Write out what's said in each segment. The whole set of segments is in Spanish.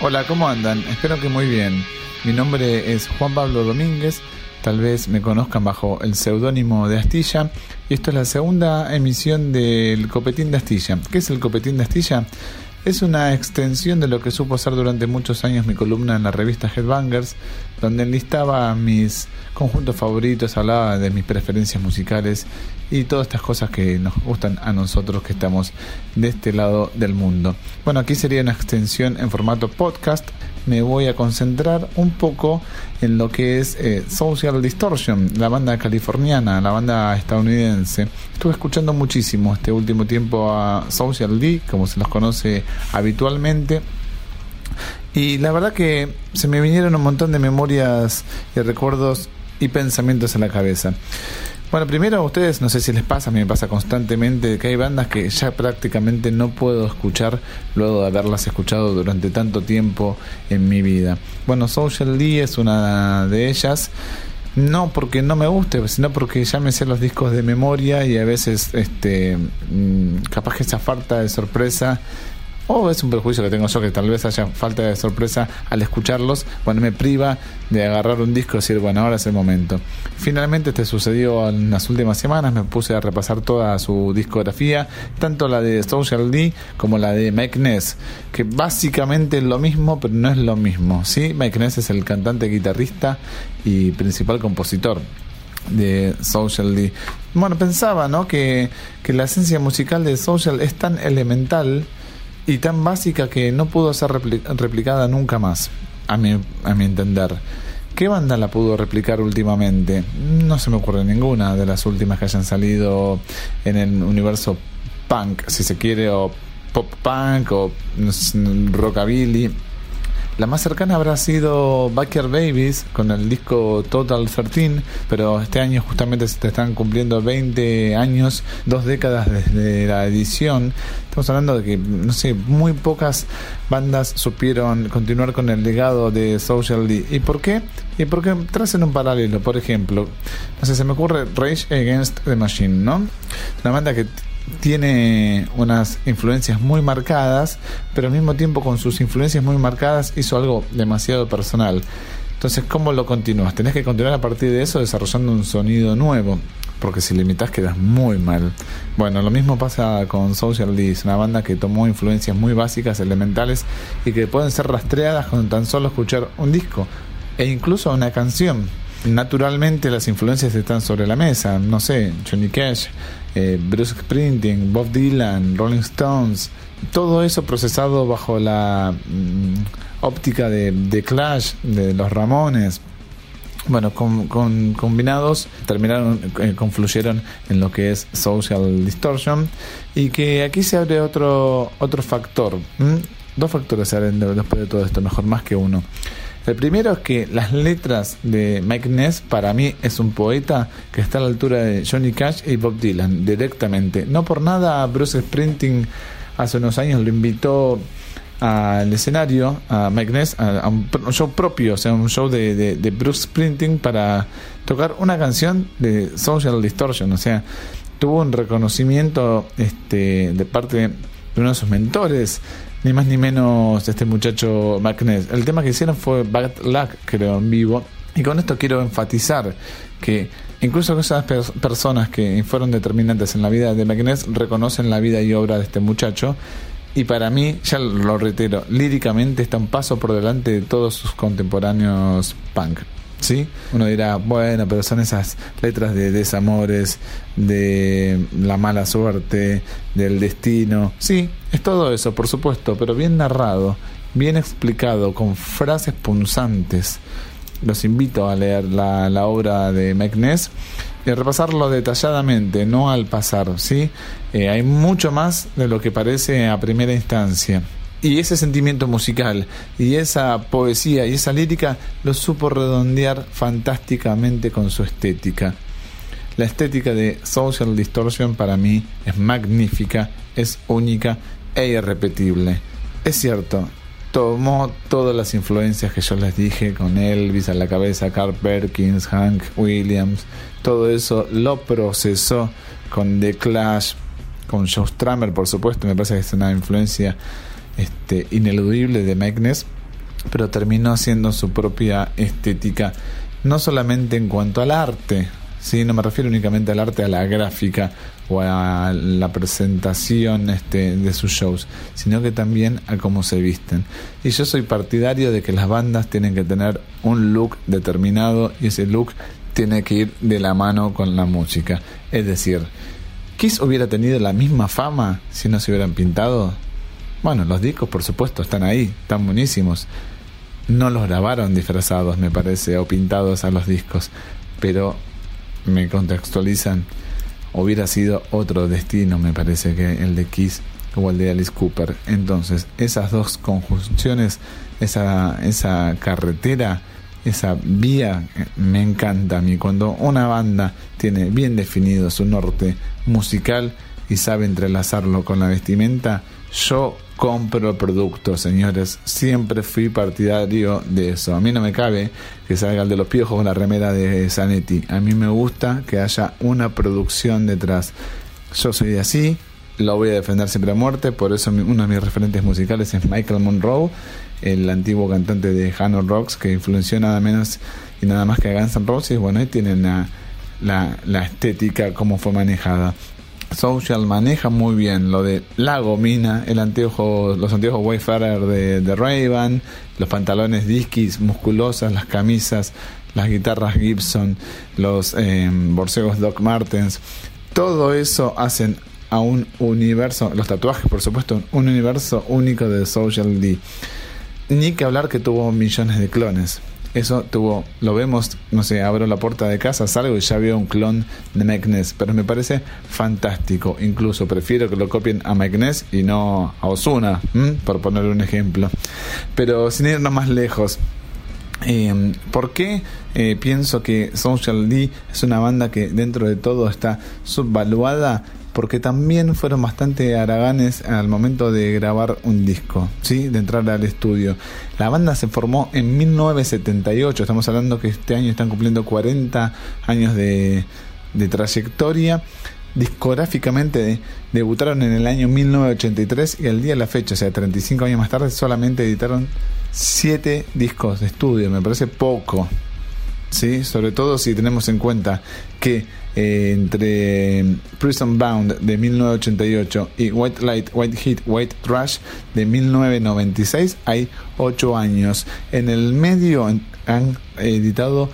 Hola, ¿cómo andan? Espero que muy bien. Mi nombre es Juan Pablo Domínguez, tal vez me conozcan bajo el seudónimo de Astilla, y esto es la segunda emisión del Copetín de Astilla. ¿Qué es el Copetín de Astilla? Es una extensión de lo que supo ser durante muchos años mi columna en la revista Headbangers, donde enlistaba mis conjuntos favoritos, hablaba de mis preferencias musicales y todas estas cosas que nos gustan a nosotros que estamos de este lado del mundo. Bueno, aquí sería una extensión en formato podcast me voy a concentrar un poco en lo que es eh, Social Distortion, la banda californiana, la banda estadounidense. Estuve escuchando muchísimo este último tiempo a Social D, como se los conoce habitualmente. Y la verdad que se me vinieron un montón de memorias y recuerdos y pensamientos en la cabeza. Bueno, primero a ustedes, no sé si les pasa, a mí me pasa constantemente que hay bandas que ya prácticamente no puedo escuchar luego de haberlas escuchado durante tanto tiempo en mi vida. Bueno, Social D es una de ellas. No porque no me guste, sino porque ya me sé los discos de memoria y a veces este mm, capaz que esa falta de sorpresa o es un perjuicio que tengo yo que tal vez haya falta de sorpresa al escucharlos, bueno, me priva de agarrar un disco y decir, bueno, ahora es el momento. Finalmente te sucedió en las últimas semanas, me puse a repasar toda su discografía, tanto la de Social D como la de Mike Ness, que básicamente es lo mismo, pero no es lo mismo, ¿sí? Mike Ness es el cantante, guitarrista y principal compositor de Social D. Bueno, pensaba, ¿no? Que, que la esencia musical de Social es tan elemental y tan básica que no pudo ser replicada nunca más, a mi, a mi entender. ¿Qué banda la pudo replicar últimamente? No se me ocurre ninguna de las últimas que hayan salido en el universo punk, si se quiere, o pop punk, o rockabilly. La más cercana habrá sido Backyard Babies con el disco Total 13, pero este año justamente se están cumpliendo 20 años, dos décadas desde la edición. Estamos hablando de que, no sé, muy pocas bandas supieron continuar con el legado de Social D. ¿Y por qué? Y porque tracen un paralelo, por ejemplo, no sé, se me ocurre Rage Against the Machine, ¿no? Una banda que tiene unas influencias muy marcadas, pero al mismo tiempo con sus influencias muy marcadas hizo algo demasiado personal. Entonces, ¿cómo lo continúas? Tenés que continuar a partir de eso desarrollando un sonido nuevo, porque si limitas quedas muy mal. Bueno, lo mismo pasa con Social D, una banda que tomó influencias muy básicas, elementales, y que pueden ser rastreadas con tan solo escuchar un disco, e incluso una canción. Naturalmente las influencias están sobre la mesa, no sé, Johnny Cash, eh, Bruce Springsteen, Bob Dylan, Rolling Stones, todo eso procesado bajo la mm, óptica de, Clash, de los Ramones. Bueno, con, combinados terminaron, eh, confluyeron en lo que es Social Distortion y que aquí se abre otro, otro factor. Dos factores se abren después de todo esto, mejor más que uno. El primero es que las letras de Mike Ness para mí es un poeta que está a la altura de Johnny Cash y Bob Dylan directamente. No por nada Bruce Springsteen hace unos años lo invitó al escenario a Mike Ness a, un, show propio, o sea, un show de, de, Bruce Springsteen para tocar una canción de Social Distortion, o sea, tuvo un reconocimiento este, de parte de uno de sus mentores ni más ni menos este muchacho McNess. El tema que hicieron fue Bad Luck, creo, en vivo. Y con esto quiero enfatizar que incluso esas personas que fueron determinantes en la vida de McNess reconocen la vida y obra de este muchacho. Y para mí, ya lo reitero, líricamente está un paso por delante de todos sus contemporáneos punk. ¿Sí? Uno dirá, bueno, pero son esas letras de desamores, de la mala suerte, del destino. Sí, es todo eso, por supuesto, pero bien narrado, bien explicado, con frases punzantes. Los invito a leer la, la obra de McNess y a repasarlo detalladamente, no al pasar, ¿sí? Eh, hay mucho más de lo que parece a primera instancia. Y ese sentimiento musical y esa poesía y esa lírica lo supo redondear fantásticamente con su estética. La estética de Social Distortion para mí es magnífica, es única e irrepetible. Es cierto, tomó todas las influencias que yo les dije con Elvis a la cabeza, Carl Perkins, Hank Williams, todo eso lo procesó con The Clash, con Joe Strummer, por supuesto, me parece que es una influencia este, ineludible de Magnus pero terminó siendo su propia estética, no solamente en cuanto al arte, ¿sí? no me refiero únicamente al arte, a la gráfica o a la presentación este, de sus shows, sino que también a cómo se visten. Y yo soy partidario de que las bandas tienen que tener un look determinado y ese look tiene que ir de la mano con la música. Es decir, Kiss hubiera tenido la misma fama si no se hubieran pintado. Bueno, los discos por supuesto están ahí, están buenísimos. No los grabaron disfrazados, me parece, o pintados a los discos, pero me contextualizan, hubiera sido otro destino, me parece, que el de Kiss o el de Alice Cooper. Entonces, esas dos conjunciones, esa, esa carretera, esa vía, eh, me encanta a mí. Cuando una banda tiene bien definido su norte musical y sabe entrelazarlo con la vestimenta, yo compro productos, señores. Siempre fui partidario de eso. A mí no me cabe que salga el de los piojos con la remera de Zanetti. A mí me gusta que haya una producción detrás. Yo soy así, lo voy a defender siempre a muerte. Por eso uno de mis referentes musicales es Michael Monroe, el antiguo cantante de Hano Rocks, que influenció nada menos y nada más que a Guns N' Roses. Bueno, ahí tienen la, la, la estética, cómo fue manejada. Social maneja muy bien lo de la gomina, el anteojo, los anteojos Wayfarer de, de ray los pantalones disquis musculosas, las camisas, las guitarras Gibson, los eh, borcegos Doc Martens, todo eso hacen a un universo, los tatuajes por supuesto, un universo único de Social D. Ni que hablar que tuvo millones de clones. Eso tuvo, lo vemos, no sé, abro la puerta de casa, salgo y ya veo un clon de Mike Ness, pero me parece fantástico. Incluso prefiero que lo copien a Mike Ness y no a Osuna, por poner un ejemplo. Pero sin irnos más lejos, eh, ¿Por qué eh, pienso que Social D es una banda que dentro de todo está subvaluada? Porque también fueron bastante haraganes al momento de grabar un disco, ¿sí? de entrar al estudio. La banda se formó en 1978, estamos hablando que este año están cumpliendo 40 años de, trayectoria. Discográficamente debutaron en el año 1983 y el día de la fecha, o sea, 35 años más tarde, solamente editaron 7 discos de estudio. Me parece poco, ¿sí? sobre todo si tenemos en cuenta que entre Prison Bound de 1988 y White Light, White Heat, White Trash de 1996 hay 8 años. En el medio han editado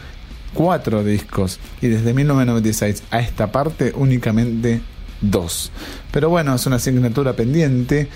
4 discos y desde 1996 a esta parte únicamente 2. Pero bueno, es una asignatura pendiente.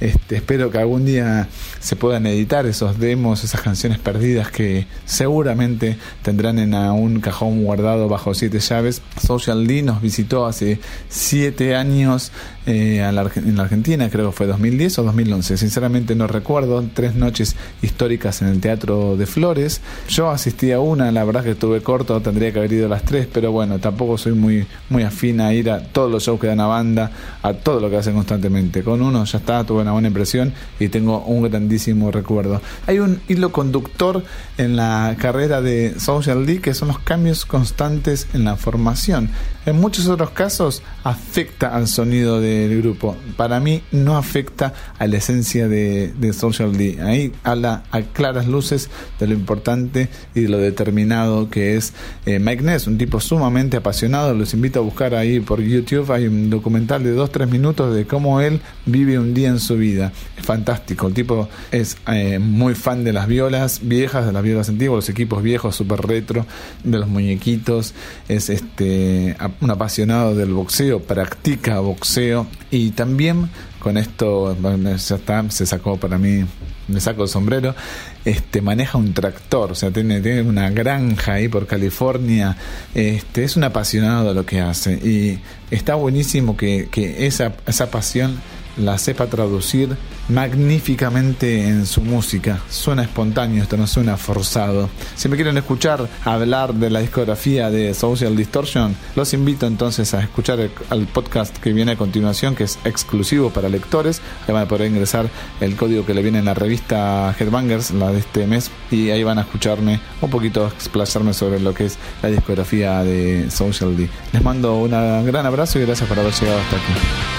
Este, espero que algún día se puedan editar esos demos, esas canciones perdidas que seguramente tendrán en un cajón guardado bajo siete llaves. Social D nos visitó hace siete años eh, en la Argentina, creo que fue 2010 o 2011, sinceramente no recuerdo. Tres noches históricas en el Teatro de Flores. Yo asistí a una, la verdad que estuve corto, tendría que haber ido a las tres, pero bueno, tampoco soy muy, muy afín a ir a todos los shows que dan a banda, a todo lo que hacen constantemente. Con uno ya está, tuve una buena impresión y tengo un grandísimo recuerdo. Hay un hilo conductor en la carrera de Social D que son los cambios constantes en la formación. En muchos otros casos afecta al sonido del grupo. Para mí no afecta a la esencia de, Social D. Ahí habla a claras luces de lo importante y de lo determinado que es eh, Mike Ness, un tipo sumamente apasionado. Los invito a buscar ahí por YouTube. Hay un documental de 2-3 minutos de cómo él vive un día en su vida. Es fantástico. El tipo es eh, muy fan de las violas viejas, de las violas antiguas, los equipos viejos, super retro, de los muñequitos. Es este un apasionado del boxeo, practica boxeo y también con esto ya está, se sacó para mí, me saco el sombrero, este maneja un tractor, o sea, tiene, tiene una granja ahí por California, este es un apasionado de lo que hace y está buenísimo que, que esa, esa pasión la sepa traducir magníficamente en su música. Suena espontáneo, esto no suena forzado. Si me quieren escuchar hablar de la discografía de Social Distortion, los invito entonces a escuchar el, podcast que viene a continuación, que es exclusivo para lectores. Ahí van a poder ingresar el código que le viene en la revista Headbangers, la de este mes, y ahí van a escucharme un poquito, explayarme sobre lo que es la discografía de Social D. Les mando un gran abrazo y gracias por haber llegado hasta aquí.